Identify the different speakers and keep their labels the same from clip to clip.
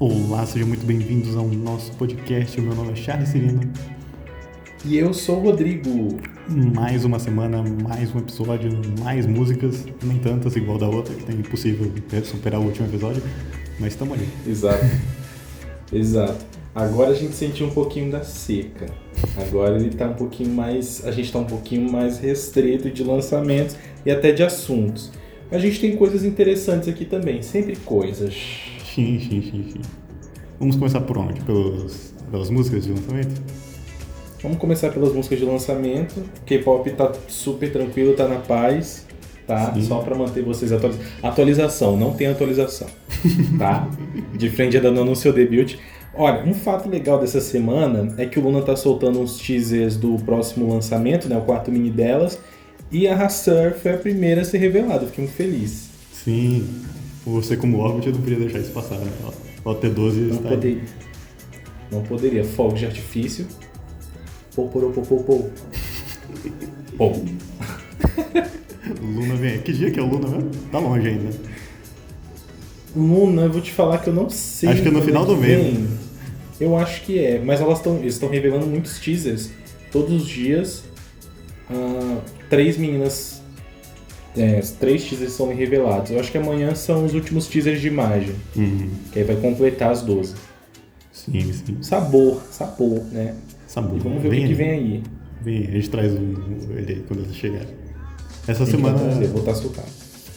Speaker 1: Olá, sejam muito bem-vindos ao nosso podcast. O meu nome é Charles Cirino.
Speaker 2: E eu sou o Rodrigo.
Speaker 1: Mais uma semana, mais um episódio, mais músicas, nem tantas igual da outra, que é impossível superar o último episódio, mas estamos ali.
Speaker 2: Exato. Exato. Agora a gente sentiu um pouquinho da seca. Agora ele tá um pouquinho mais. A gente tá um pouquinho mais restrito de lançamentos e até de assuntos. Mas a gente tem coisas interessantes aqui também, sempre coisas.
Speaker 1: Sim, sim, sim, sim. Vamos começar por onde? Pelos, pelas músicas de lançamento?
Speaker 2: Vamos começar pelas músicas de lançamento. K-pop tá super tranquilo, tá na paz, tá?
Speaker 1: Sim.
Speaker 2: Só pra manter vocês atualizados. Atualização, não tem atualização, tá? De frente ainda não anunciou debut. Olha, um fato legal dessa semana é que o Luna tá soltando uns teasers do próximo lançamento, né? O quarto mini delas. E a Hassur foi a primeira a ser revelada. Fiquei muito feliz.
Speaker 1: Sim. Você como Orbit não podia deixar isso passar, né? O T12
Speaker 2: Não
Speaker 1: está...
Speaker 2: poderia. Não poderia. Fogos de artifício. Pô. Pô.
Speaker 1: Luna vem aí. Que dia que é o Luna mesmo? Tá longe ainda.
Speaker 2: Luna, eu vou te falar que eu não sei.
Speaker 1: Acho que é no final do mês.
Speaker 2: Eu acho que é, mas elas estão eles estão revelando muitos teasers todos os dias. Ah, três meninas, é, três teasers são revelados. Eu acho que amanhã são os últimos teasers de imagem,
Speaker 1: Uhum.
Speaker 2: que aí vai completar as 12.
Speaker 1: Sim, sim.
Speaker 2: Sabor, sabor, né?
Speaker 1: Sabor.
Speaker 2: E vamos ver o que, que vem aí.
Speaker 1: Vem. A gente traz o, ele aí quando ele chegar. Essa
Speaker 2: vai
Speaker 1: semana...
Speaker 2: trazer, vou estar.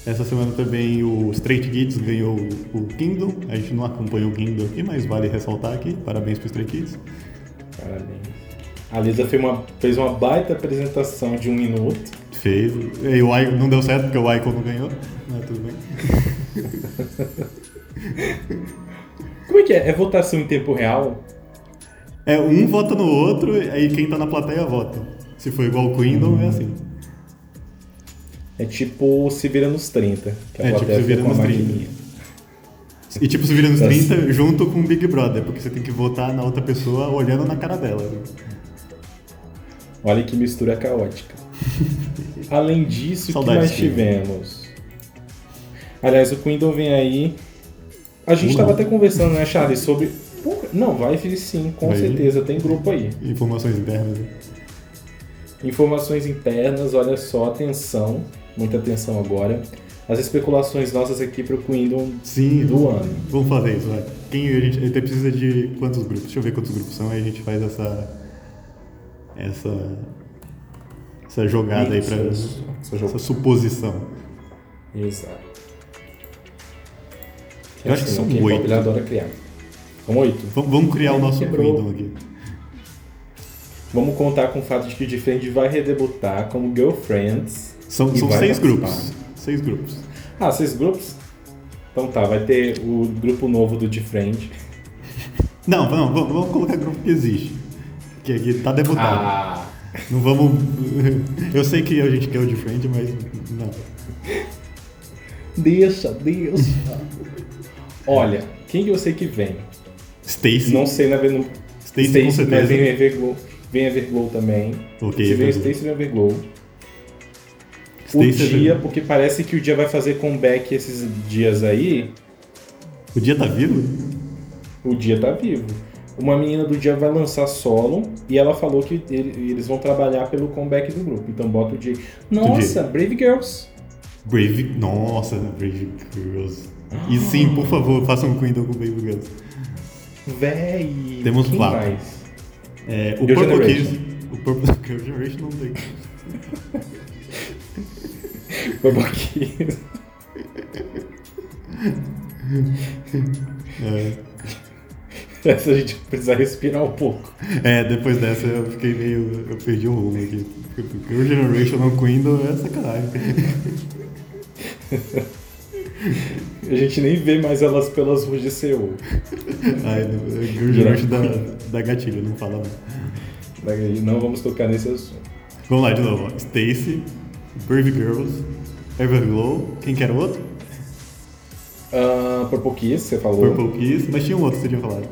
Speaker 1: Essa semana também o Straight Kids ganhou o Kingdom. A gente não acompanha o Kingdom aqui, mas vale ressaltar aqui. Parabéns pro Stray Kids.
Speaker 2: Parabéns. A Lisa fez uma, fez uma baita apresentação de um minuto.
Speaker 1: Fez. E o Icon não deu certo porque o Icon não ganhou. Mas tudo bem.
Speaker 2: Como é que é? É votação em tempo real?
Speaker 1: É, um vota no outro, aí quem tá na plateia vota. Se for igual o Kingdom, é assim.
Speaker 2: É tipo se vira nos 30. Que a
Speaker 1: É, tipo, se vira nos 30.
Speaker 2: maquininha.
Speaker 1: E tipo, se vira nos
Speaker 2: Tá
Speaker 1: 30 junto com o Big Brother, porque você tem que votar na outra pessoa olhando na cara dela.
Speaker 2: Olha que mistura caótica. Além disso, o que
Speaker 1: dele.
Speaker 2: tivemos? Aliás, o Quindle vem aí. A gente estava
Speaker 1: não.
Speaker 2: até conversando, né, Charlie, sobre. Não, vai vir sim, com
Speaker 1: Vai
Speaker 2: certeza, tem grupo aí.
Speaker 1: Informações internas. né?
Speaker 2: Informações internas, olha só, atenção, muita atenção agora. As especulações nossas aqui pro Quindle
Speaker 1: Sim,
Speaker 2: do ano.
Speaker 1: Vamos fazer isso, vai. Quem a gente, a gente precisa de quantos grupos? Deixa eu ver quantos grupos são, aí a gente faz essa. Essa. Essa jogada aí pra.
Speaker 2: Essa
Speaker 1: Essa suposição.
Speaker 2: Exato.
Speaker 1: Eu acho que são oito.
Speaker 2: Ele adora criar. São oito.
Speaker 1: Vamos, vamos criar o nosso
Speaker 2: quebrou.
Speaker 1: Aqui.
Speaker 2: Vamos contar com o fato de que o Defend vai redebutar como Girlfriends.
Speaker 1: São, são seis
Speaker 2: participar.
Speaker 1: grupos. Seis grupos.
Speaker 2: Ah, seis grupos? Então tá, vai ter o grupo novo do Defriend.
Speaker 1: Não, não, vamos, vamos colocar grupo que existe. Que aqui tá debutado.
Speaker 2: Ah!
Speaker 1: Não vamos. Eu sei que a gente quer o de frente, mas. Não.
Speaker 2: Deixa, deixa. Olha, quem que eu sei que vem?
Speaker 1: Stacy.
Speaker 2: Não sei na no.
Speaker 1: Stacy com
Speaker 2: mas
Speaker 1: certeza.
Speaker 2: vem Everglow. Vem Everglow também.
Speaker 1: Ok,
Speaker 2: Se vem. Stacy, vem Everglow. O
Speaker 1: Stacy
Speaker 2: dia,
Speaker 1: Everglow.
Speaker 2: porque parece que o dia vai fazer comeback esses dias aí.
Speaker 1: O dia tá vivo?
Speaker 2: O dia tá vivo. Uma menina do dia vai lançar solo e ela falou que ele- eles vão trabalhar pelo comeback do grupo. Então bota o dia. Nossa, Brave Girls.
Speaker 1: Brave. Nossa, Brave Girls. E sim, por favor, façam um Kingdom com Brave Girls.
Speaker 2: Véi.
Speaker 1: Temos
Speaker 2: quem
Speaker 1: quatro.
Speaker 2: mais?
Speaker 1: É, o
Speaker 2: Girl
Speaker 1: Purple. Kiss. O Purple Girl Generation não tem.
Speaker 2: Bubble Kiss.
Speaker 1: É,
Speaker 2: Essa a gente precisa respirar um pouco.
Speaker 1: é, depois dessa eu fiquei meio. Eu perdi o rumo aqui. Girl Generation não Kingdom é sacanagem.
Speaker 2: A gente nem vê mais elas pelas ruas de Seul.
Speaker 1: Ai, não, Girl Generation da, da gatilho, não fala não.
Speaker 2: Não vamos tocar nesse assunto.
Speaker 1: Vamos lá de novo. Stacy, Brave Girls, Everglow, quem que era o outro?
Speaker 2: Ah, Purple Kiss, você falou.
Speaker 1: Purple Kiss, mas tinha um outro que você tinha falado.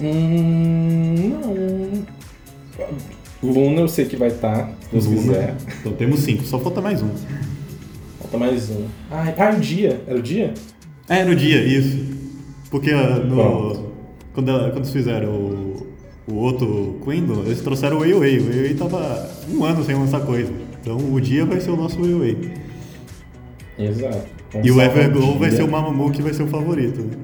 Speaker 2: Hum, não. Luna eu sei que vai estar, se Deus
Speaker 1: Luna.
Speaker 2: quiser.
Speaker 1: Então temos cinco, só falta mais um.
Speaker 2: Falta mais um. Ah, ah, o dia. Era o dia?
Speaker 1: É, no dia, isso. Porque ah, no,
Speaker 2: Pronto.
Speaker 1: quando, ela- quando eles fizeram o, o outro Quindle, eles trouxeram o Weiwei. O Weiwei tava um ano sem lançar coisa. Então o dia vai ser o nosso Weiwei.
Speaker 2: Exato. Vamos
Speaker 1: E o Everglow vai ser o Mamamoo que vai ser o favorito. né?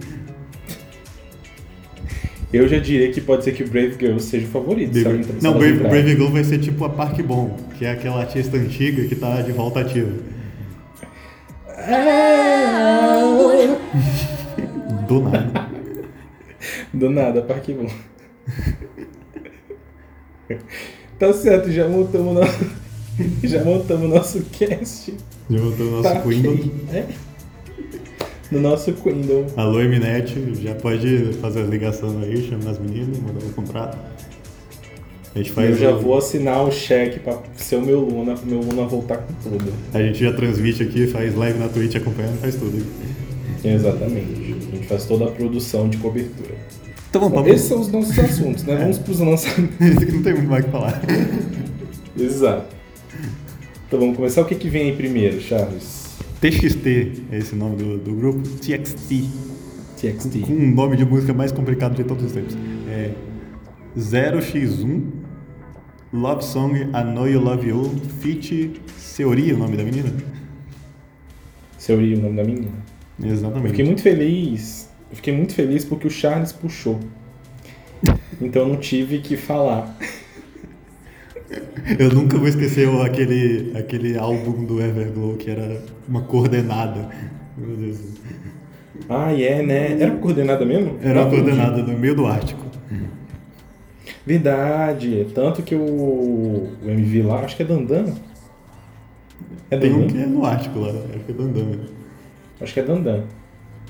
Speaker 2: Eu já diria que pode ser que o Brave Girl seja o favorito. entra- se
Speaker 1: Não,
Speaker 2: ela
Speaker 1: Brave. Brave Girl vai ser tipo a Park Bom, que é aquela artista antiga que tá de volta ativa. Do nada.
Speaker 2: Do nada, Parque Bom. tá certo, já montamos nosso, já montamos nosso cast.
Speaker 1: Já o nosso
Speaker 2: tá
Speaker 1: Quindle.
Speaker 2: ok, né? No nosso Quindle.
Speaker 1: Alô, Eminete, já pode fazer as ligações aí, chamar as meninas, mandar o contrato. A gente faz
Speaker 2: Eu já
Speaker 1: o-
Speaker 2: vou assinar o cheque pra ser o meu Luna, pro meu Luna voltar com tudo.
Speaker 1: A gente já transmite aqui, faz live na Twitch acompanhando, faz tudo.
Speaker 2: Exatamente. A gente faz toda a produção de cobertura.
Speaker 1: Então vamos
Speaker 2: Bom,
Speaker 1: pra
Speaker 2: esses são os nossos assuntos, né? Vamos pros lançamentos.
Speaker 1: Não tem muito mais o que falar.
Speaker 2: Exato. Então vamos começar. O que, que vem aí primeiro, Charles?
Speaker 1: TXT é esse nome do, do grupo. TXT.
Speaker 2: TXT.
Speaker 1: Com um nome de música mais complicado de todos os tempos. É 0x1 Love Song I Know You Love You Feat Seori, o nome da menina?
Speaker 2: Seria o nome da menina. Eu
Speaker 1: Exatamente.
Speaker 2: fiquei muito feliz. Eu fiquei muito feliz porque o Charles puxou. Então eu não tive que falar.
Speaker 1: Eu nunca vou esquecer aquele, aquele álbum do Everglow que era uma coordenada. Meu Deus.
Speaker 2: Ah, é, né? Era coordenada mesmo?
Speaker 1: Era uma coordenada no meio do Ártico.
Speaker 2: Verdade. Tanto que o, o MV lá, acho que é Dandan. É
Speaker 1: Tem um
Speaker 2: Dandan?
Speaker 1: que é no Ártico lá, acho que é do Andame.
Speaker 2: Acho que é Dandan.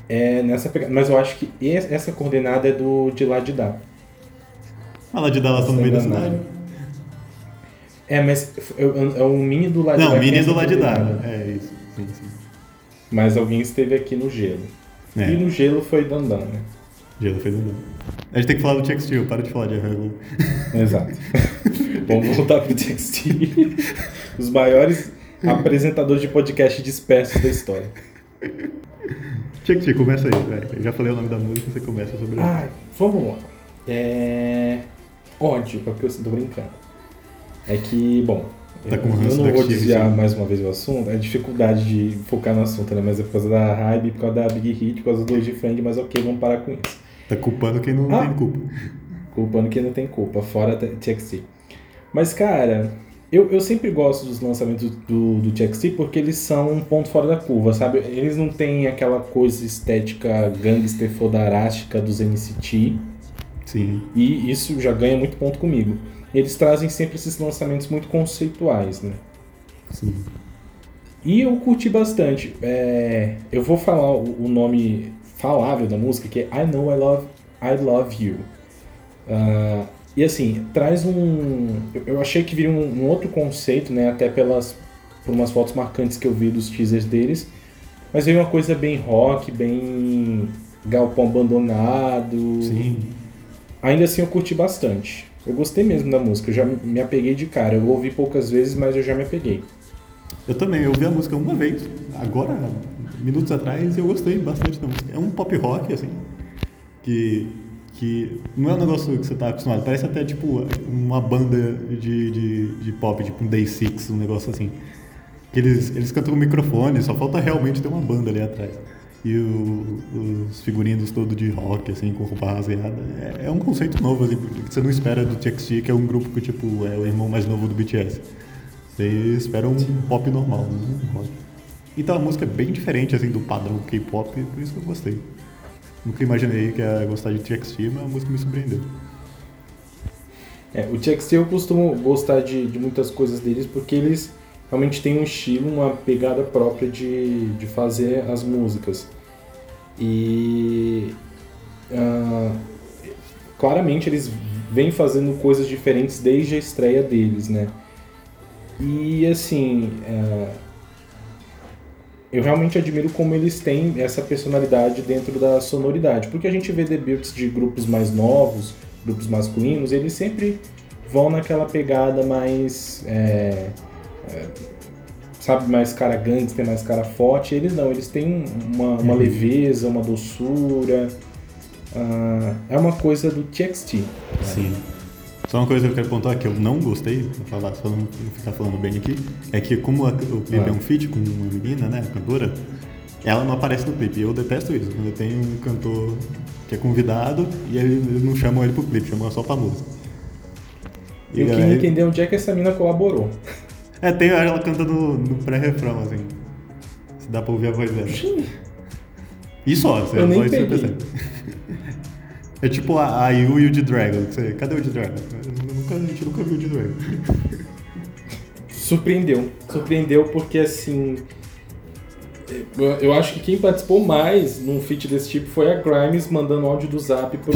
Speaker 2: É nessa pegada. Mas eu acho que es- essa coordenada é do de lá de dar.
Speaker 1: Ah, lá de Dallas no meio da
Speaker 2: Enganado.
Speaker 1: cidade.
Speaker 2: É, mas é, é o mini do lado de
Speaker 1: Não,
Speaker 2: que
Speaker 1: mini
Speaker 2: é
Speaker 1: do
Speaker 2: essa
Speaker 1: lado de dar.
Speaker 2: coordenada.
Speaker 1: É isso. Sim, sim.
Speaker 2: Mas alguém esteve aqui no gelo.
Speaker 1: É.
Speaker 2: E no gelo foi Dandan, né?
Speaker 1: Gelo fez Andame. A gente tem que falar do TXT, para de falar de Everglow.
Speaker 2: Exato. Vamos voltar pro TXT. Os maiores apresentadores de podcast dispersos da história.
Speaker 1: TXT, começa aí, velho. Eu já falei o nome da música, você começa sobre ela.
Speaker 2: Ai, vamos lá. É. Ódio, é porque eu tô brincando. É que, bom.
Speaker 1: Tá
Speaker 2: eu
Speaker 1: ranço
Speaker 2: não vou desviar mais uma vez o assunto, é a dificuldade de focar no assunto, né? Mas é por causa da hype, por causa da Big Hit, por causa do Age Friend, mas ok, vamos parar com isso.
Speaker 1: Tá culpando quem não
Speaker 2: Ah.
Speaker 1: tem culpa.
Speaker 2: Culpando quem não tem culpa, fora TXT. Mas, cara, eu, eu sempre gosto dos lançamentos do, do TXT porque eles são um ponto fora da curva, sabe? Eles não têm aquela coisa estética gangster fodarástica dos NCT.
Speaker 1: Sim.
Speaker 2: E isso já ganha muito ponto comigo. Eles trazem sempre esses lançamentos muito conceituais, né?
Speaker 1: Sim.
Speaker 2: E eu curti bastante. É, eu vou falar o, o nome falável da música, que é I Know I Love, I Love You. Ah, e assim, traz um. eu- Eu achei que viria um, um outro conceito, né? Até pelas por umas fotos marcantes que eu vi dos teasers deles. Mas veio uma coisa bem rock, bem galpão abandonado.
Speaker 1: Sim.
Speaker 2: Ainda assim eu curti bastante. Eu gostei mesmo da música, eu já me apeguei de cara. Eu ouvi poucas vezes, mas eu já me apeguei.
Speaker 1: Eu também, eu ouvi a música uma vez, agora, minutos atrás, e eu gostei bastante da música. É um pop rock, assim, que, que não é um negócio que você tá acostumado, parece até tipo uma banda de, de, de pop, tipo um Day Six, um negócio assim. Que eles, eles cantam com microfone, só falta realmente ter uma banda ali atrás. E o- os figurinos todos de rock, assim, com roupa rasgada. É, é um conceito novo, assim, que você não espera do TXT, que é um grupo que, tipo, é o irmão mais novo do BTS. Você espera um pop normal, um rock. Então a música é bem diferente, assim, do padrão K-pop, por isso que eu gostei. Nunca imaginei que ia gostar de TXT, mas a música me surpreendeu.
Speaker 2: É, o TXT eu costumo gostar de, de muitas coisas deles porque eles realmente têm um estilo, uma pegada própria de, de fazer as músicas. E ah, claramente eles vêm fazendo coisas diferentes desde a estreia deles, né? E assim, ah, eu realmente admiro como eles têm essa personalidade dentro da sonoridade, porque a gente vê debuts de grupos mais novos, grupos masculinos, eles sempre vão naquela pegada mais. é, é, sabe, mais cara gangster, mais cara forte. Eles não, eles têm uma, uma
Speaker 1: Uhum.
Speaker 2: leveza, uma doçura. ah, é uma coisa do TXT.
Speaker 1: Sim. Só uma coisa que eu quero pontuar que eu não gostei, pra falar, só não ficar falando bem aqui, é que como a- o clipe
Speaker 2: Ah.
Speaker 1: é um feat com uma menina, né, a cantora, ela não aparece no clipe. Eu detesto isso, quando tem um cantor que é convidado e ele- eles não chamam ele pro clipe, chamam só pra música. E
Speaker 2: Eu
Speaker 1: aí-
Speaker 2: queria entender onde é que essa mina colaborou.
Speaker 1: É, tem ela canta no, no pré-refrão, assim. Se dá pra ouvir a voz dela. E só, você
Speaker 2: Eu nem
Speaker 1: só isso você
Speaker 2: peguei.
Speaker 1: percebe. É tipo a, a Yu e o D-Dragon. que você- Cadê o D-Dragon? Eu nunca- A gente nunca viu o D-Dragon.
Speaker 2: Surpreendeu. Surpreendeu porque, assim. Eu, acho que quem participou mais num feat desse tipo foi a Grimes mandando áudio do zap pro,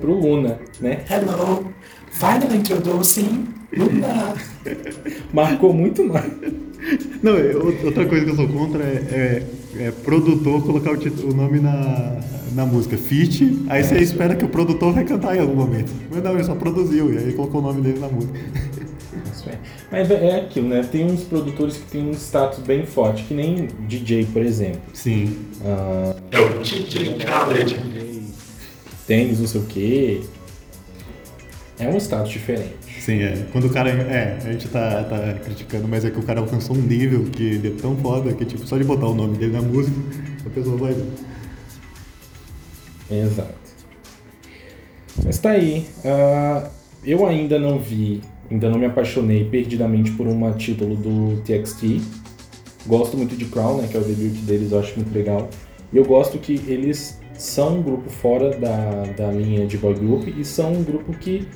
Speaker 2: pro Luna, né?
Speaker 3: Hello, finally introducing.
Speaker 2: Marcou muito mais.
Speaker 1: Não, eu- outra coisa que eu sou contra é, é- é produtor colocar o, tit- o nome na, na música. Feat, aí você espera que o produtor vai cantar em algum momento. Mas não, ele só produziu e aí colocou o nome dele na música.
Speaker 2: Isso é. Mas é aquilo, né? Tem uns produtores que têm um status bem forte, que nem DJ, por exemplo.
Speaker 1: Sim.
Speaker 2: Ah,
Speaker 3: É o DJ Khaled.
Speaker 2: tênis, não sei o quê. É um status diferente.
Speaker 1: Sim, é. Quando o cara. É, a gente tá, tá criticando, mas é que o cara alcançou um nível que ele é tão foda que, tipo, só de botar o nome dele na música, a pessoa vai ver.
Speaker 2: Exato. Mas tá aí. Ah, eu ainda não vi, ainda não me apaixonei perdidamente por uma título do TXT. Gosto muito de Crown, né, que é o debut deles, eu acho muito legal. E eu gosto que eles são um grupo fora da, da linha de boy group e são um grupo que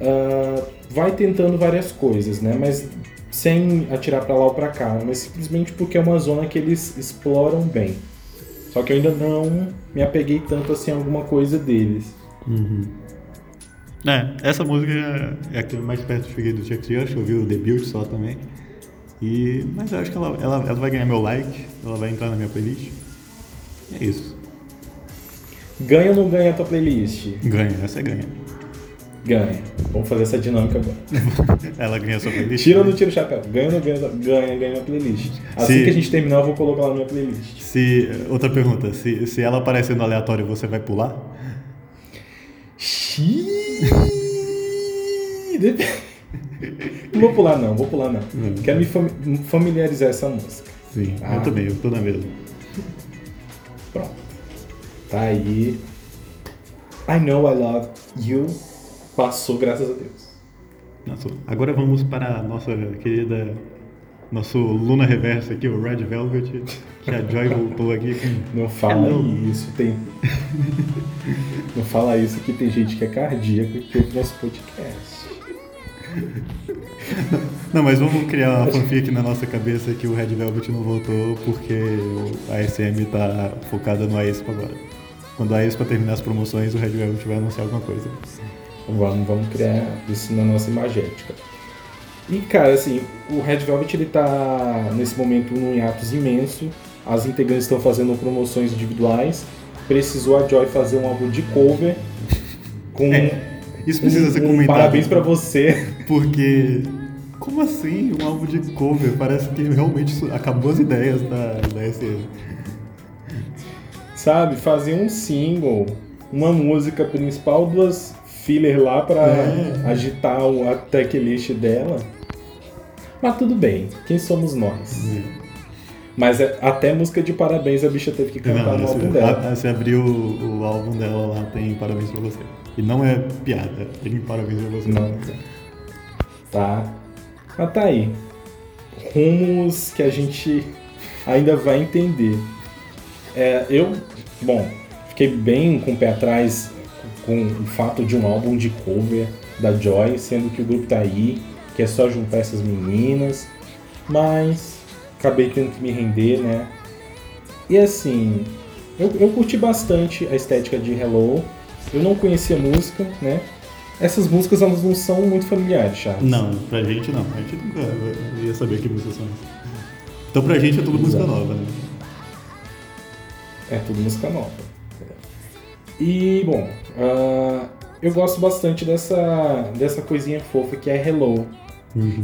Speaker 2: ah, vai tentando várias coisas, né? Mas sem atirar pra lá ou pra cá, mas simplesmente porque é uma zona que eles exploram bem. Só que eu ainda não me apeguei tanto assim a alguma coisa deles.
Speaker 1: É, essa música é a que eu mais perto cheguei do Chuck Rush, eu ouvi o debut só também. E, mas eu acho que ela, ela, ela vai ganhar meu like, ela vai entrar na minha playlist. É isso.
Speaker 2: Ganha ou não ganha a tua playlist?
Speaker 1: Ganha, essa é ganha.
Speaker 2: Ganha. Vamos fazer essa dinâmica agora.
Speaker 1: Ela ganha a sua playlist.
Speaker 2: Tira ou não tira o chapéu? Ganha ou não ganha? Ganha, ganha a playlist. Assim
Speaker 1: Se-
Speaker 2: que a gente terminar, eu vou colocar lá na minha playlist.
Speaker 1: Se, outra pergunta, se, se ela aparecer no aleatório, você vai pular?
Speaker 2: Não vou pular não, vou pular não.
Speaker 1: Não.
Speaker 2: Quero me fami- familiarizar essa música.
Speaker 1: Sim,
Speaker 2: Ah.
Speaker 1: eu também, eu tô na mesma.
Speaker 2: Pronto. Tá aí. I know I love you. Passou, graças a Deus.
Speaker 1: Nossa, agora vamos para a nossa querida. Nosso Luna Reverso aqui, o Red Velvet, que a Joy voltou aqui com.
Speaker 2: Não fala
Speaker 1: Hello.
Speaker 2: isso, tem. Não fala isso que tem gente que é cardíaco que ouve nosso podcast.
Speaker 1: Não, mas vamos criar uma fanfic na nossa cabeça que o Red Velvet não voltou porque a SM tá focada no Aespa agora. Quando a Aespa terminar as promoções, o Red Velvet vai anunciar alguma coisa.
Speaker 2: Vamos, vamos criar isso na nossa imagética. E cara, assim, o Red Velvet ele tá nesse momento num hiatus imenso. As integrantes estão fazendo promoções individuais. Precisou a Joy fazer um álbum de cover com
Speaker 1: É, Isso precisa
Speaker 2: um-
Speaker 1: ser
Speaker 2: um
Speaker 1: comentado.
Speaker 2: parabéns pra você.
Speaker 1: Porque. Como assim? Um álbum de cover? Parece que realmente acabou as ideias da, da.
Speaker 2: Sabe, fazer um single, uma música principal, duas filler lá pra
Speaker 1: É.
Speaker 2: agitar o- a tracklist dela. Mas tudo bem, quem somos nós? Mas é- até música de parabéns a bicha teve que cantar
Speaker 1: Não,
Speaker 2: no álbum
Speaker 1: você,
Speaker 2: dela.
Speaker 1: você abriu o, o álbum dela lá, tem parabéns pra você. E não é piada, tem parabéns pra você.
Speaker 2: Não. Tá. Mas tá aí. Rumos que a gente ainda vai entender. É, eu, bom, fiquei bem com o pé atrás com o fato de um álbum de cover da Joy, sendo que o grupo tá aí, que é só juntar essas meninas, mas acabei tendo que me render, né? E assim, eu, eu curti bastante a estética de Hello, eu não conhecia música, né? Essas músicas elas não são muito familiares, Charles.
Speaker 1: Não, pra gente não. A gente nunca ia saber que música são. Então pra gente é tudo música
Speaker 2: Exato.
Speaker 1: nova, né?
Speaker 2: É tudo música nova. E, bom, ah, eu gosto bastante dessa, dessa coisinha fofa que é Hello.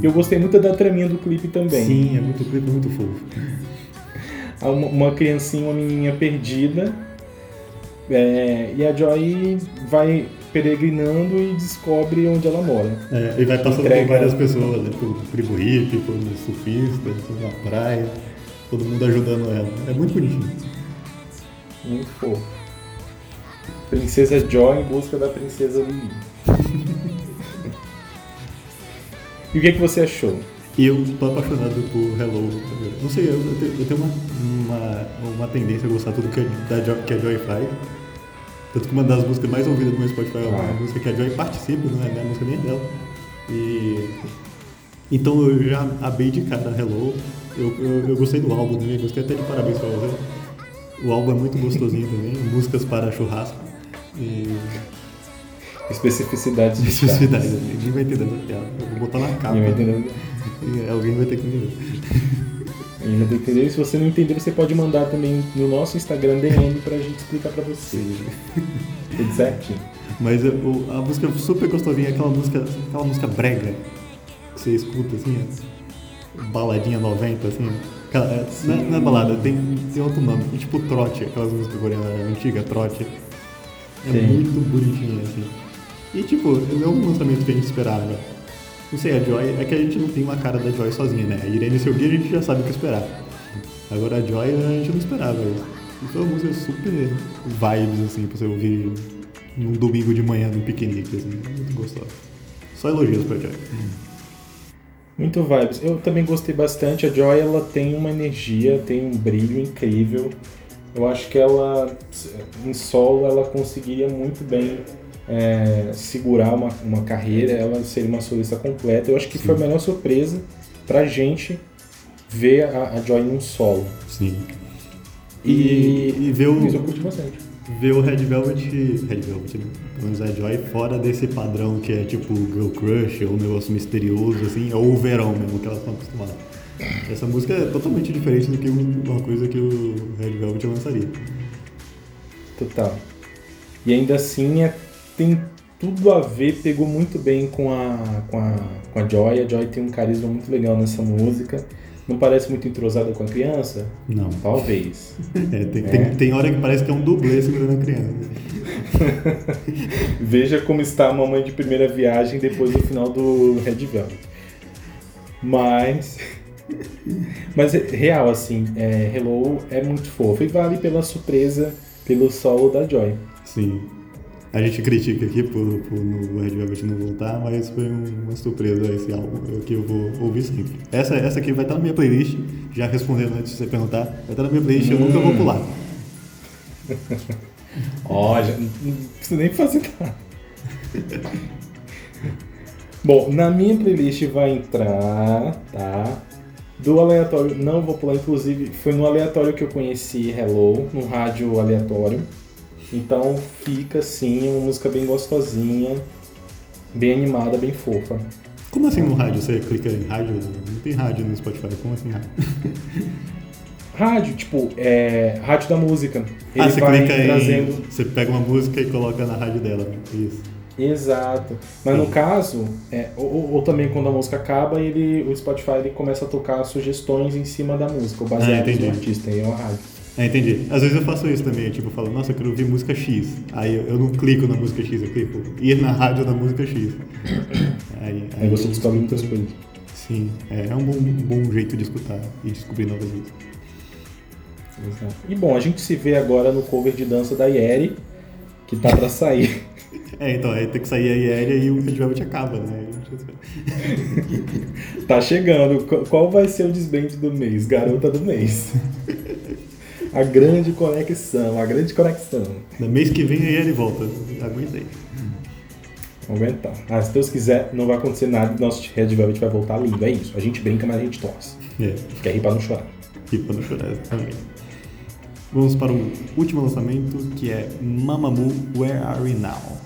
Speaker 2: Eu gostei muito da traminha do clipe também.
Speaker 1: Sim, é muito clipe, muito fofo.
Speaker 2: Uma, uma criancinha, uma menininha perdida É, e a Joy vai peregrinando e descobre onde ela mora.
Speaker 1: É, e vai passando
Speaker 2: Entrega.
Speaker 1: por várias pessoas, né? por tribo hippie, por surfistas, na praia, todo mundo ajudando ela. É muito bonitinho.
Speaker 2: Muito fofo. Princesa Joy em busca da Princesa Lily. e o que, é que você achou?
Speaker 1: Eu tô apaixonado por Hello. Não sei, eu, eu tenho, uma, uma, uma tendência a gostar tudo que a, da Joy, que a Joy faz. Tanto que uma das músicas mais ouvidas do meu Spotify é uma
Speaker 2: Ah.
Speaker 1: música que a Joy participa, não é a música nem é dela. E. Então eu já abri de cara Hello. Eu, eu, eu gostei do álbum também, gostei até de parabéns pra você. O álbum é muito gostosinho também, músicas para churrasco. E.
Speaker 2: Especificidades de
Speaker 1: Necessidade, ninguém vai entender piada. Eu vou botar na capa.
Speaker 2: Ninguém vai entender.
Speaker 1: Alguém vai ter que entender.
Speaker 2: Ninguém vai entender. Se você não entender, você pode mandar também no nosso Instagram DM pra gente explicar pra você. Tudo certinho.
Speaker 1: Mas é, o- a música super gostosinha, aquela música, aquela música brega que você escuta assim, ó, baladinha 90, assim. Aquela- é, não, é, não é balada, tem, tem outro nome, é tipo trote, aquelas músicas coreanas antigas, trote. É
Speaker 2: Sim.
Speaker 1: muito bonitinha, assim. E tipo, não é um lançamento que a gente esperava. Não sei, a Joy, é que a gente não tem uma cara da Joy sozinha, né? A Irene Selgui a gente já sabe o que esperar. Agora a Joy a gente não esperava isso. E foi uma música super vibes, assim, pra você ouvir num domingo de manhã, num piquenique, assim, muito gostosa. Só elogios pra Joy.
Speaker 2: Muito vibes. Eu também gostei bastante. A Joy ela tem uma energia, tem um brilho incrível. Eu acho que ela, em solo, ela conseguiria muito bem é, segurar uma, uma carreira. Ela seria uma solista completa. Eu acho que foi a melhor surpresa pra gente ver a, a Joy num solo.
Speaker 1: Sim.
Speaker 2: E,
Speaker 1: E, ver, o,
Speaker 2: isso eu curti bastante.
Speaker 1: ver o Red Velvet, Red Velvet, né? Pelo menos a Joy, fora desse padrão que é tipo Girl Crush, ou um negócio misterioso, assim, ou o verão mesmo, que elas estão acostumadas. Essa música é totalmente diferente do que uma coisa que o Red Velvet lançaria.
Speaker 2: Total. E ainda assim é, tem tudo a ver, pegou muito bem com a, com, a, com a Joy. A Joy tem um carisma muito legal nessa música. Não parece muito entrosada com a criança?
Speaker 1: Não.
Speaker 2: Talvez.
Speaker 1: É, tem,
Speaker 2: É.
Speaker 1: Tem, tem hora que parece que é um dublê segurando a criança.
Speaker 2: Veja como está a mamãe de primeira viagem depois do final do Red Velvet. Mas. Mas é real, assim, é, Hello é muito fofo e vale pela surpresa, pelo solo da Joy.
Speaker 1: Sim. A gente critica aqui por, por no Red Velvet não voltar, mas foi um- uma surpresa esse álbum que eu vou ouvir sempre. Essa, essa aqui vai estar na minha playlist, já respondendo antes de você perguntar, vai estar na minha playlist, eu nunca vou pular.
Speaker 2: Ó, já não precisa nem fazer nada. Bom, na minha playlist vai entrar, tá? Do aleatório, não vou pular, inclusive foi no aleatório que eu conheci Hello, no rádio aleatório. Então fica assim, uma música bem gostosinha, bem animada, bem fofa.
Speaker 1: Como assim no rádio? Você clica em rádio? Não tem rádio no Spotify, como assim rádio?
Speaker 2: Rádio, tipo, é. Rádio da música. Ele
Speaker 1: ah, você clica
Speaker 2: trazendo.
Speaker 1: em. Você pega uma música e coloca na rádio dela. Isso.
Speaker 2: Exato. Mas no
Speaker 1: Sim.
Speaker 2: caso, é, ou, ou- também quando a música acaba, ele, o Spotify ele começa a tocar sugestões em cima da música, ou
Speaker 1: Ah,
Speaker 2: no artista, e é uma rádio.
Speaker 1: É, entendi. Às vezes eu faço isso também, tipo, eu falo, nossa, eu quero ouvir música X. Aí eu, eu não clico na música X, eu clico ir na rádio da música X. Aí,
Speaker 2: Aí você
Speaker 1: eu-
Speaker 2: descobre muitas coisas.
Speaker 1: Sim, é, é um bom, bom jeito de escutar e descobrir novas músicas.
Speaker 2: Exato. E bom, a gente se vê agora no cover de dança da Yeri, que tá pra sair.
Speaker 1: É, então, aí tem que sair a Iéria e o Red Velvet acaba, né?
Speaker 2: tá chegando. Qu- Qual vai ser o desband do mês? Garota do mês. A grande conexão, a grande conexão.
Speaker 1: No mês que vem a Iéria volta. Aguenta aí.
Speaker 2: Vamos aguentar. Ah, se Deus quiser, não vai acontecer nada. Nosso Red Velvet vai voltar lindo. É isso. A gente brinca, mas a gente torce.
Speaker 1: É,
Speaker 2: Quer rir pra não chorar.
Speaker 1: e pra não chorar, exatamente. Vamos para o último lançamento, que é Mamamoo, Where Are We Now?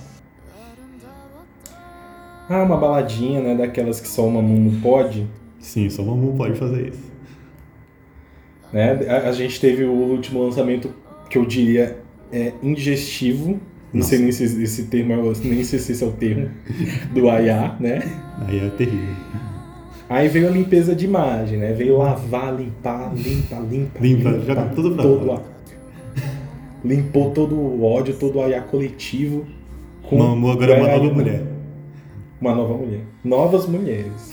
Speaker 2: Ah, uma baladinha, né? Daquelas que só uma mundo pode.
Speaker 1: Sim, só Mamamoo pode fazer isso.
Speaker 2: Né? A, a gente teve o último lançamento que eu diria é indigestivo. Não
Speaker 1: Nossa.
Speaker 2: sei nem se esse termo é, nem sei se esse é o termo do AIA, né?
Speaker 1: Aí é terrível.
Speaker 2: Aí veio a limpeza de imagem, né? Veio lavar, limpar, limpa, limpa.
Speaker 1: Limpa, joga tudo pra
Speaker 2: todo limpou todo o ódio, todo o aiá coletivo. Com
Speaker 1: Mamamoo agora é nova mulher.
Speaker 2: Uma nova mulher. Novas mulheres.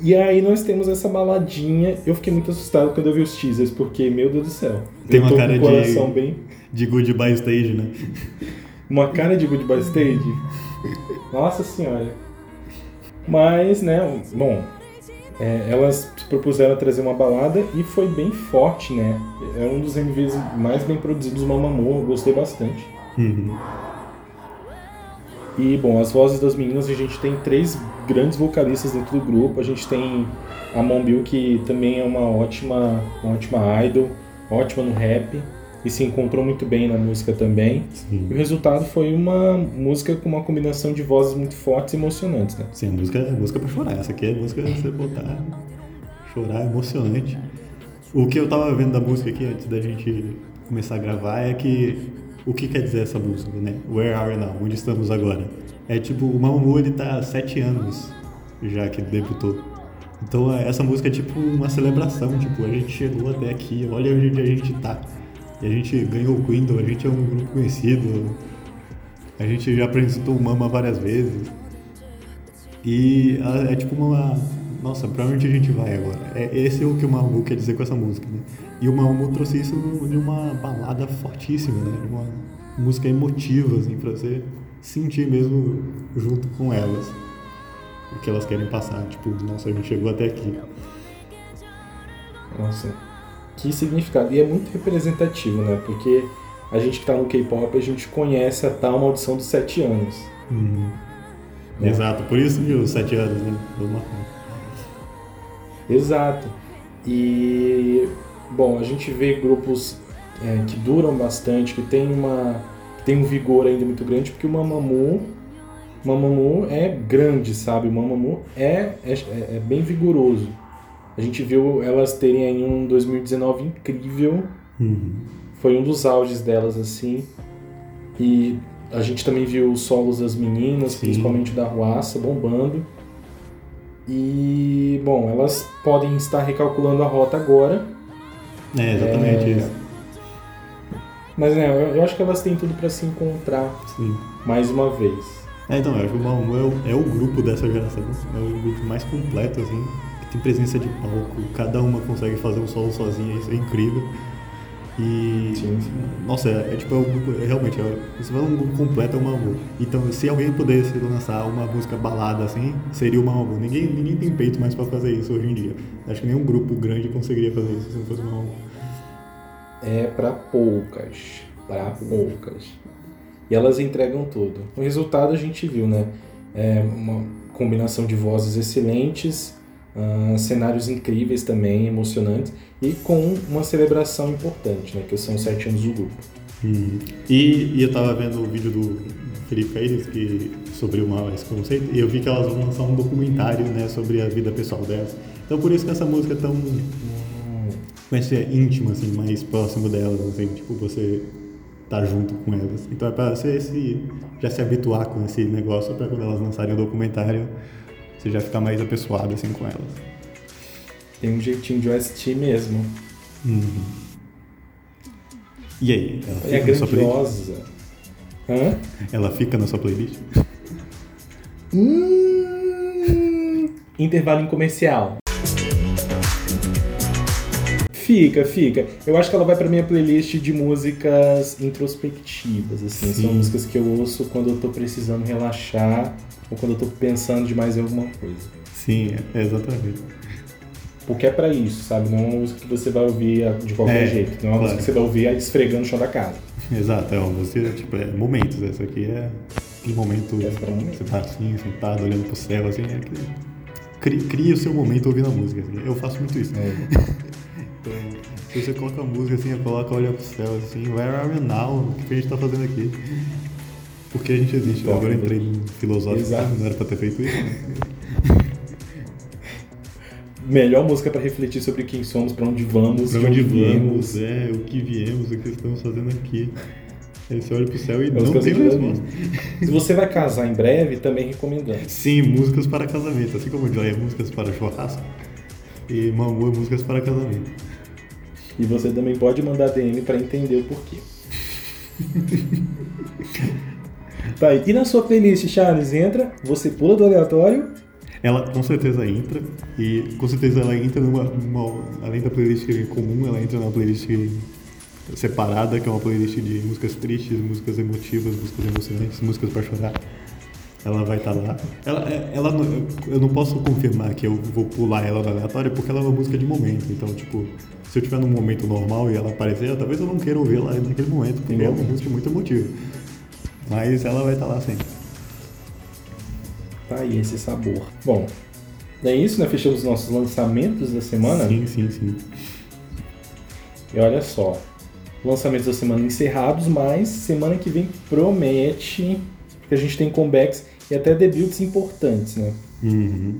Speaker 2: e aí nós temos essa baladinha. Eu fiquei muito assustado quando eu vi os teasers, porque, meu Deus do céu.
Speaker 1: Tem uma cara de-
Speaker 2: bem.
Speaker 1: De Goodbye Stage, né?
Speaker 2: Uma cara de Goodbye Stage. Nossa senhora. Mas, né, bom, é, elas se propuseram a trazer uma balada e foi bem forte, né? É um dos MVs mais bem produzidos do Mamamoo, eu gostei bastante.
Speaker 1: Uhum.
Speaker 2: E, bom, as vozes das meninas, a gente tem três grandes vocalistas dentro do grupo. A gente tem a Monbil, que também é uma ótima, uma ótima idol, ótima no rap, e se encontrou muito bem na música também.
Speaker 1: Sim.
Speaker 2: E o resultado foi uma música com uma combinação de vozes muito fortes e emocionantes, né?
Speaker 1: Sim, a música é música pra chorar. Essa aqui é música pra você botar. Chorar é emocionante. O que eu tava vendo da música aqui antes da gente começar a gravar é que. O que quer dizer essa música, né? Where are we now? Onde estamos agora? É tipo, o Mamamoo ele tá há sete anos já que debutou. Então é, essa música é tipo uma celebração, tipo, a gente chegou até aqui, olha onde a gente tá. E a gente ganhou o Quindle, a gente é um grupo conhecido, a gente já apresentou o Mama várias vezes. E é tipo uma. Nossa, pra onde a gente vai agora? É, esse é o que o Mamu quer dizer com essa música, né? E o Mamu trouxe isso de uma balada fortíssima, né? De uma música emotiva, assim, pra você sentir mesmo junto com elas. O que elas querem passar. Tipo, nossa, a gente chegou até aqui.
Speaker 2: Nossa, que significado. E é muito representativo, né? Porque a gente que tá no K-pop, a gente conhece a tal maldição dos sete anos. É.
Speaker 1: Exato, por isso que os sete anos, né? Do Mamu.
Speaker 2: Exato. E bom, a gente vê grupos é, que duram bastante, que tem uma que tem um vigor ainda muito grande, porque o Mamamoo Mamamoo é grande, sabe? O Mamamoo é, é, é bem vigoroso. A gente viu elas terem aí um 2019 incrível,
Speaker 1: Uhum.
Speaker 2: foi um dos auges delas assim. E a gente também viu os solos das meninas,
Speaker 1: Sim.
Speaker 2: principalmente da Ruaça, bombando. E, bom, elas podem estar recalculando a rota agora,
Speaker 1: É, exatamente
Speaker 2: É.
Speaker 1: isso.
Speaker 2: mas né, eu, eu acho que elas têm tudo para se encontrar
Speaker 1: Sim.
Speaker 2: mais uma vez.
Speaker 1: É, então, eu acho que o Mamu é o, é o grupo dessa geração. É o grupo mais completo, assim, que tem presença de palco. Cada uma consegue fazer um solo sozinha, isso é incrível. E.
Speaker 2: Sim, sim.
Speaker 1: Nossa, é, é tipo, é um é, realmente, é, você fala um grupo completo é o Mamu. Então, se alguém pudesse lançar uma música balada assim, seria o Mamu. Ninguém, ninguém tem peito mais pra fazer isso hoje em dia. Acho que nenhum grupo grande conseguiria fazer isso se não fosse o Mamu.
Speaker 2: É para poucas, para poucas. E elas entregam tudo. O resultado a gente viu, né? É uma combinação de vozes excelentes, ah, cenários incríveis também, emocionantes, e com uma celebração importante, né? Que são os sete anos do grupo.
Speaker 1: Uhum. E, e eu tava vendo o vídeo do Felipe Caires que, sobre uma, esse conceito, e eu vi que elas vão lançar um documentário né, sobre a vida pessoal delas. Então por isso que essa música é tão como é que é, íntima, assim, mais próximo delas, assim, tipo, você tá junto com elas. Então é pra você se, já se habituar com esse negócio pra quando elas lançarem o documentário, você já ficar mais apessoado assim com elas.
Speaker 2: Tem um jeitinho de OST mesmo.
Speaker 1: E aí, ela
Speaker 2: É
Speaker 1: fica,
Speaker 2: grandiosa. Hã?
Speaker 1: ela fica na sua playlist?
Speaker 2: Hum, intervalo em comercial. Fica, fica. Eu acho que ela vai pra minha playlist de músicas introspectivas, assim. São
Speaker 1: Sim.
Speaker 2: músicas que eu ouço quando eu tô precisando relaxar ou quando eu tô pensando demais em alguma coisa.
Speaker 1: Sim, é, exatamente.
Speaker 2: Porque é pra isso, sabe? Não é uma música que você vai ouvir de qualquer
Speaker 1: É,
Speaker 2: jeito. Não é uma
Speaker 1: claro.
Speaker 2: música que você vai ouvir esfregando o chão da casa.
Speaker 1: Exato, é uma música, tipo, é momentos. Essa aqui é um momento
Speaker 2: é momento.
Speaker 1: você tá assim, sentado, olhando pro céu, assim, é cria, cria o seu momento ouvindo a música. assim. Eu faço muito isso. Então, se você coloca a música assim, coloca, olha pro céu assim, where are we now? O que a gente tá fazendo aqui? Por que a gente existe?
Speaker 2: Top.
Speaker 1: Agora eu entrei no filosófico,
Speaker 2: Exato.
Speaker 1: não era pra ter feito isso. né?
Speaker 2: Melhor música pra refletir sobre quem somos, pra onde vamos,
Speaker 1: Pra
Speaker 2: de
Speaker 1: onde
Speaker 2: viemos.
Speaker 1: vamos, é, o que viemos, o que estamos fazendo aqui. Aí você olha pro céu e
Speaker 2: É
Speaker 1: não tem resposta.
Speaker 2: Se você vai casar em breve, também recomendamos.
Speaker 1: Sim, músicas para casamento. Assim como Joy é músicas para churrasco, e Mamu é músicas para casamento.
Speaker 2: E você também pode mandar DM para entender o porquê. tá, e na sua playlist, Charles, entra, você pula do aleatório.
Speaker 1: Ela com certeza entra, e com certeza ela entra numa. numa- além da playlist comum, ela entra numa playlist separada, que é uma playlist de músicas tristes, músicas emotivas, músicas emocionantes, músicas pra chorar. Ela vai estar lá. Ela, é- ela, eu não posso confirmar que eu vou pular ela no aleatório porque ela é uma música de momento. Então, tipo, se eu estiver num momento normal e ela aparecer, talvez eu não queira ouvir ela naquele momento, porque é uma música muito emotiva. Mas ela vai estar lá sempre.
Speaker 2: Tá aí esse sabor. Bom, é isso, né? Fechamos os nossos lançamentos da semana.
Speaker 1: Sim, sim, sim.
Speaker 2: E olha só, lançamentos da semana encerrados, mas semana que vem promete que a gente tem comebacks e até debuts importantes, né?
Speaker 1: Uhum.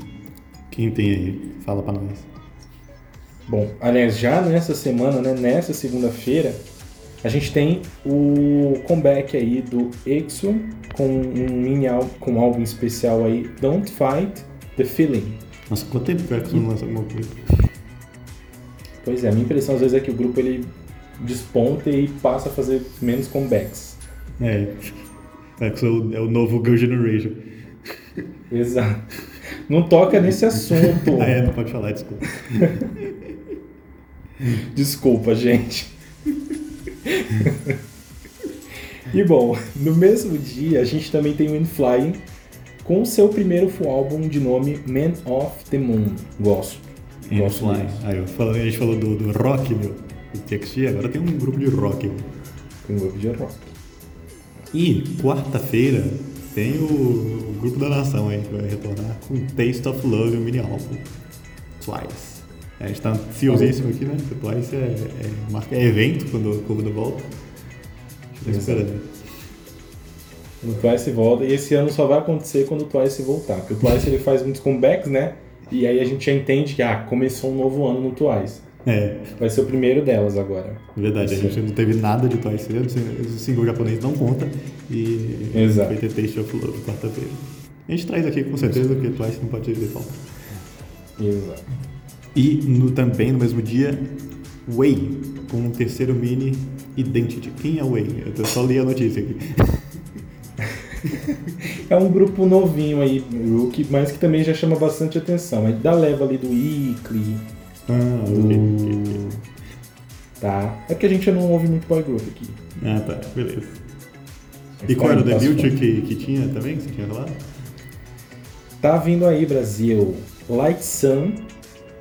Speaker 1: Quem tem aí? Fala pra nós.
Speaker 2: Bom, aliás, já nessa semana, né, nessa segunda-feira, a gente tem o comeback aí do EXO com um mini álbum, com um álbum especial aí, Don't Fight the Feeling.
Speaker 1: Nossa, quanto tempo que o Exxon não lança alguma coisa?
Speaker 2: Pois é, a minha impressão às vezes é que o grupo ele desponta e passa a fazer menos comebacks.
Speaker 1: É. O Exxon é o novo Girl Generation.
Speaker 2: Exato. Não toca nesse assunto.
Speaker 1: Ah, é, não pode falar, desculpa.
Speaker 2: Desculpa, gente. E bom, no mesmo dia a gente também tem o Inflying com o seu primeiro full álbum de nome Man of the Moon. Gosto. Gosto disso.
Speaker 1: Aí, eu falei- a gente falou do, do rock, meu. Do TXT, agora tem um grupo de rock. meu.
Speaker 2: Com um grupo de rock.
Speaker 1: E quarta-feira tem o, o grupo da nação aí que vai retornar com Taste of Love, o mini álbum. Twice. A gente tá ansiosíssimo aqui, né? Porque Twice é, é, marca, é evento quando, quando volta. A gente tá esperando.
Speaker 2: O Twice volta, e esse ano só vai acontecer quando o Twice voltar. Porque o Twice ele faz muitos comebacks, né? E aí a gente já entende que ah, começou um novo ano no Twice.
Speaker 1: É,
Speaker 2: Vai ser o primeiro delas agora.
Speaker 1: verdade. A gente não teve nada de Twice antes. O single japonês não conta. E
Speaker 2: Exato.
Speaker 1: vai ter Taste of Love quarta-feira. A gente traz aqui com certeza, porque Twice não pode ter falta.
Speaker 2: Exato.
Speaker 1: E no, também no mesmo dia, Way, com um terceiro mini Identity. Quem é Way? Eu só li a notícia aqui.
Speaker 2: É um grupo novinho aí, Rookie, mas que também já chama bastante atenção. É da leva ali do Weekly,
Speaker 1: Ah,
Speaker 2: do... Tá. É porque a gente não ouve muito boy group aqui.
Speaker 1: Ah, tá, beleza. E qual era o debut que, que tinha também? que Você tinha falado?
Speaker 2: Tá vindo aí, Brasil, Light Sun,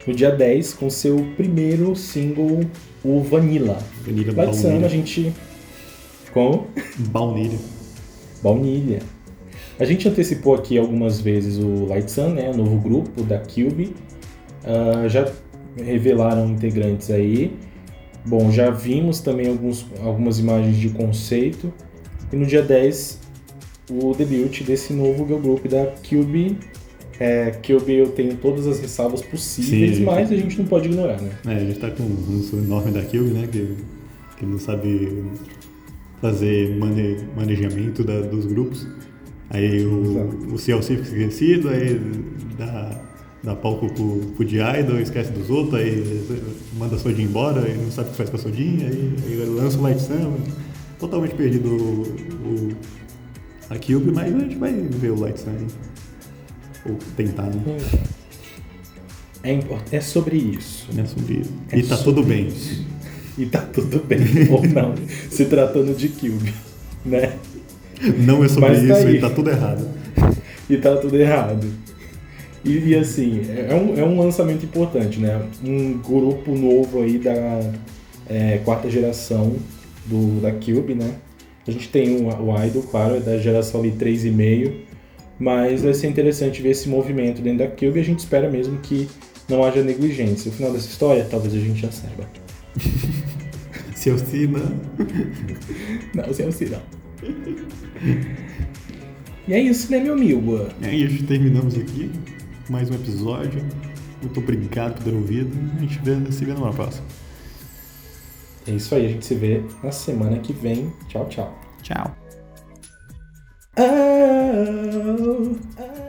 Speaker 2: no dia 10, com seu primeiro single, o Vanilla.
Speaker 1: Vanilla
Speaker 2: Light Sun,
Speaker 1: Baunilha.
Speaker 2: a gente... Como?
Speaker 1: Baunilha.
Speaker 2: Baunilha. A gente antecipou aqui algumas vezes o Light Sun, né, o novo grupo da Cube. Ah, já revelaram integrantes aí. Bom, já vimos também alguns, algumas imagens de conceito. E no dia 10, o debut desse novo girl group da Cube. É, Cube eu tenho todas as ressalvas possíveis,
Speaker 1: Sim.
Speaker 2: mas a gente não pode ignorar, né?
Speaker 1: É, a gente tá com um enorme da Cube, né? Que, que não sabe fazer mane, manejamento da- dos grupos. Aí o, o CLC fica esquecido, aí dá, dá palco pro, pro D-Idol, esquece dos outros, aí manda a Sodinha embora, aí não sabe o que faz com a Sodinha, aí, aí lança o Light Sun. Totalmente perdido o, o- a Cube, mas a gente vai ver o Light Sun aí. Ou tentar, né?
Speaker 2: É, é sobre isso.
Speaker 1: É sobre isso.
Speaker 2: É
Speaker 1: E tá tudo bem.
Speaker 2: isso. E tá tudo bem, ou não, se tratando de Cube, né?
Speaker 1: Não é sobre
Speaker 2: Mas tá
Speaker 1: isso
Speaker 2: aí.
Speaker 1: e tá tudo errado.
Speaker 2: E tá tudo errado. E, e, assim, é um, é um lançamento importante, né? Um grupo novo aí da é, quarta geração do, da Cube, né? A gente tem o, o Idol, claro, é da geração ali 3,5, mas vai ser interessante ver esse movimento dentro da Cube e a gente espera mesmo que não haja negligência. O final dessa história, talvez a gente já saiba.
Speaker 1: Se eu se não.
Speaker 2: Não, sem assim não. E é isso, né, meu amigo?
Speaker 1: E aí, a gente terminamos aqui mais um episódio. Muito obrigado por ter ouvido. A gente vê, se vê numa próxima.
Speaker 2: É isso aí, a gente se vê na semana que vem. Tchau, tchau.
Speaker 1: Tchau.
Speaker 2: Oh, oh.